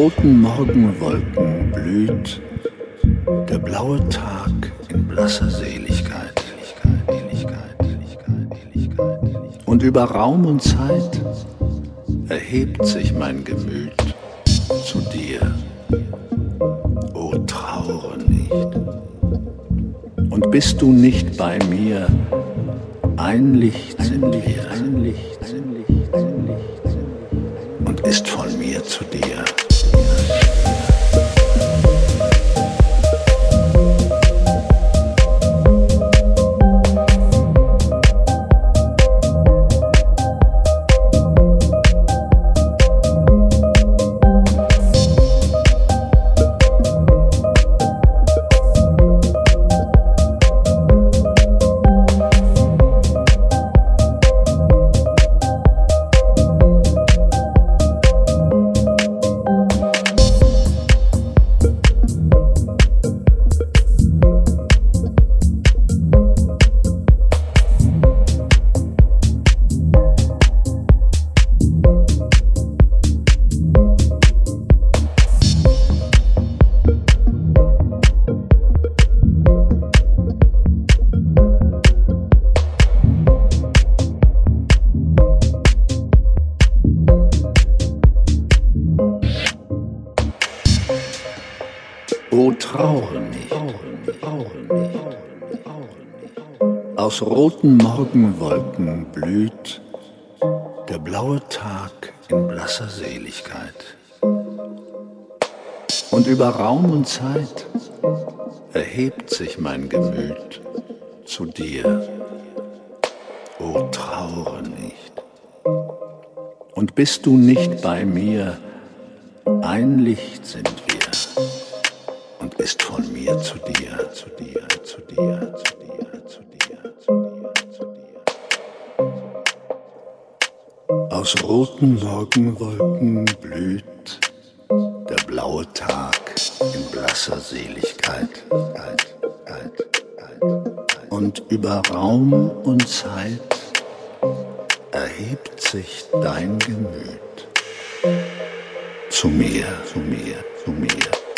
Roten Morgenwolken blüht der blaue Tag in blasser Seligkeit. Und über Raum und Zeit erhebt sich mein Gemüt zu dir. O traure nicht. Und bist du nicht bei mir, ein Licht sind wir, ein Licht, roten Morgenwolken blüht der blaue Tag in blasser Seligkeit. Und über Raum und Zeit erhebt sich mein Gemüt zu dir. O traure nicht. Und bist du nicht bei mir, ein Licht sind wir und ist von mir zu dir, zu dir, zu dir, zu dir, Aus roten Morgenwolken blüht der blaue Tag in blasser Seligkeit. Und über Raum und Zeit erhebt sich dein Gemüt. Zu mir, zu mir, zu mir,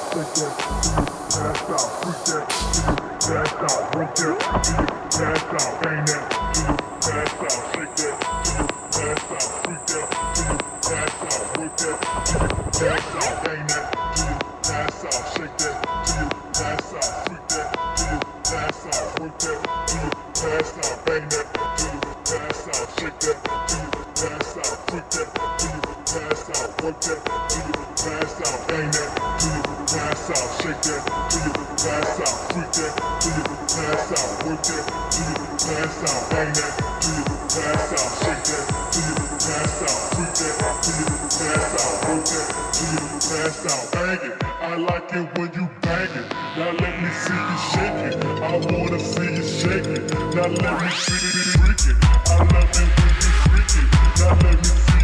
freak that, do you pass out? Freak that, do you pass out? Work that, do you pass out? Ain't that, do you pass out? Shake that, do you pass out? Freak that, do you pass out? Work that, do you pass out? Ain't that, do you pass out? Shake that, do you pass out? Freak that, do you pass out? Work that, do you pass out? Ain't that, do you pass out? Shake that, do you pass out? Freak that, do you passed out. Work that till you rip the out. Bang that till you rip the out. Shake that till you rip the out. Freak that till you rip the out. Work that till you rip the out. Bang that till you rip the out. Shake that till you rip the out. Freak that till you rip the out. Work that till you rip the out. Bang it. I like it when you bang it. Now let me see you shake it. I wanna see you shake it. Now let me see you freak it. I love it when you freak it. Now let me see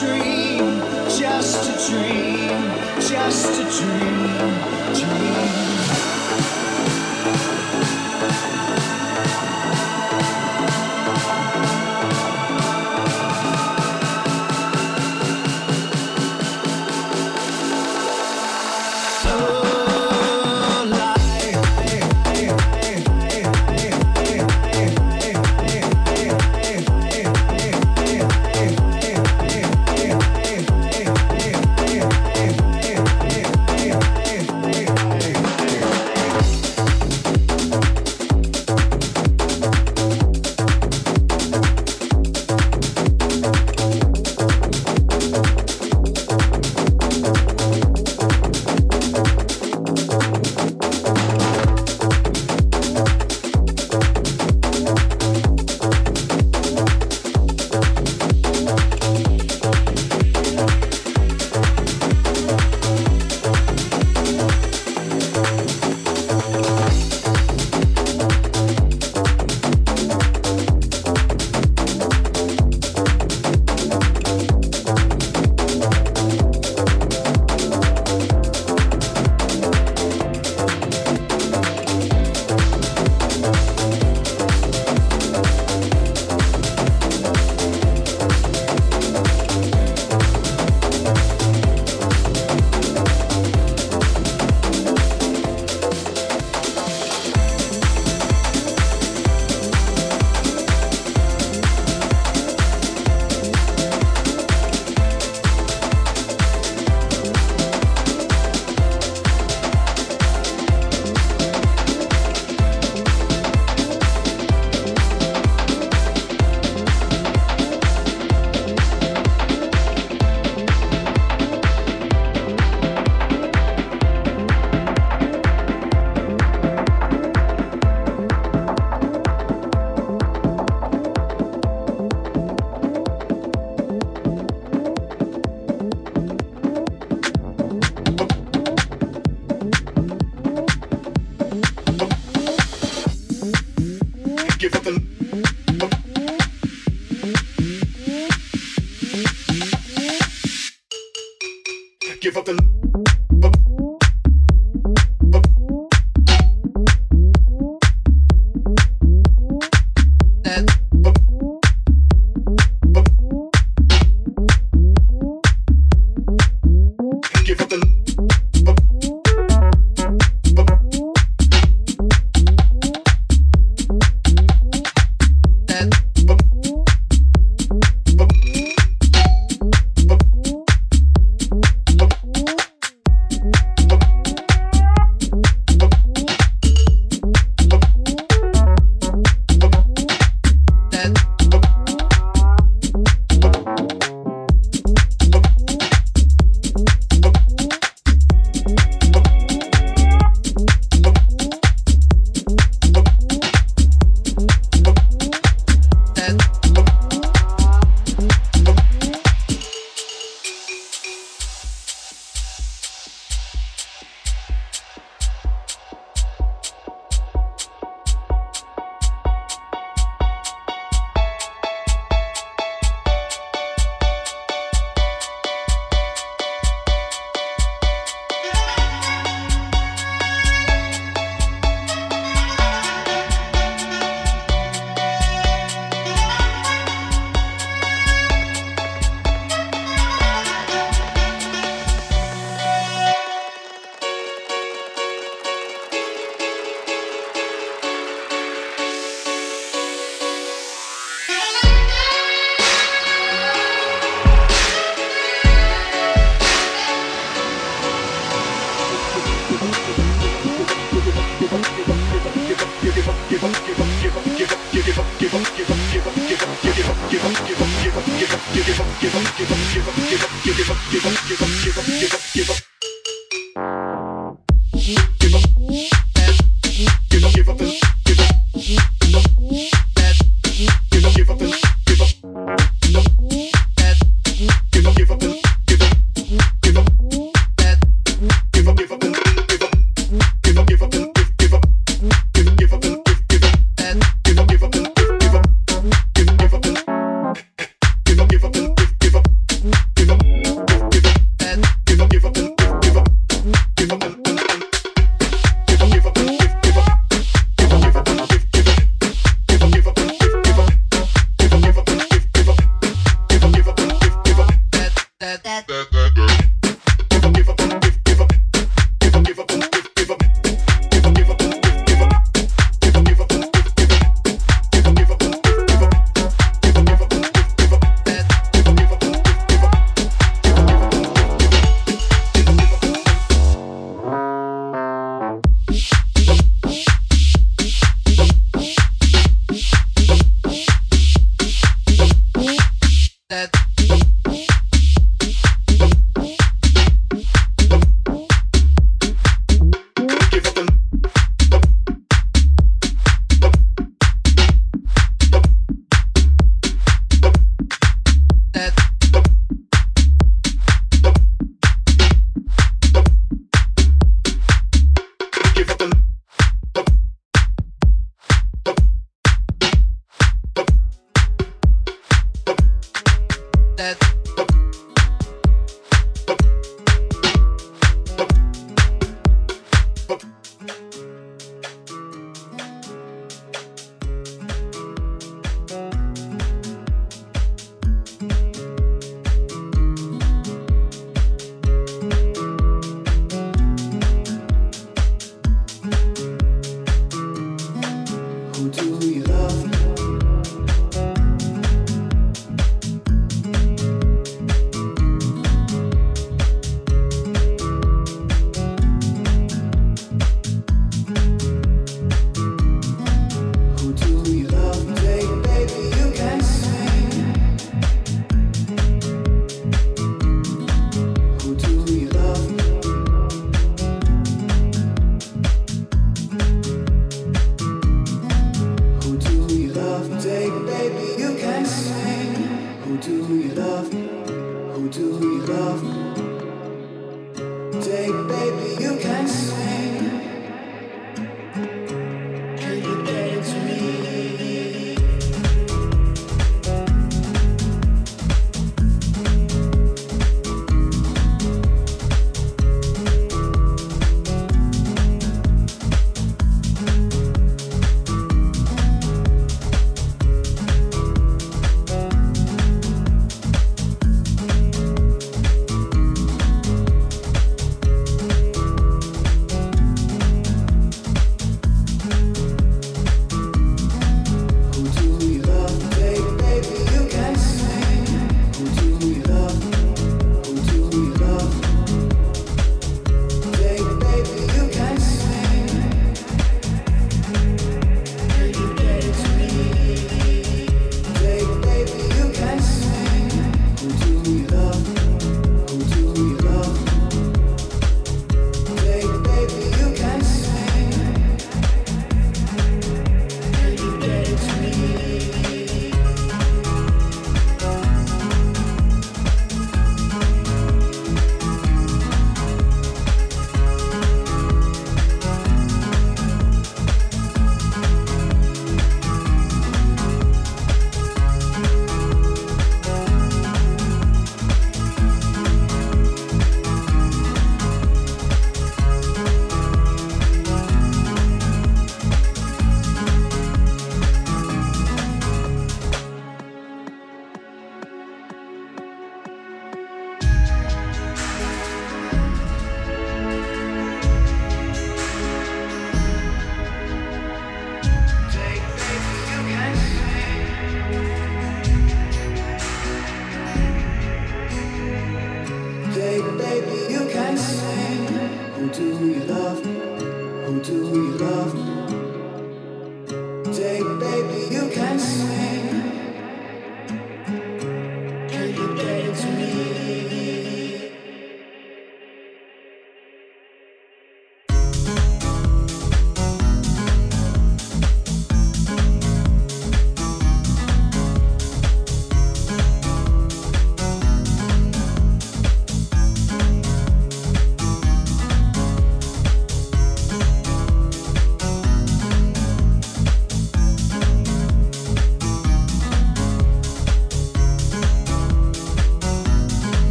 dream, just a dream, just a dream, dream.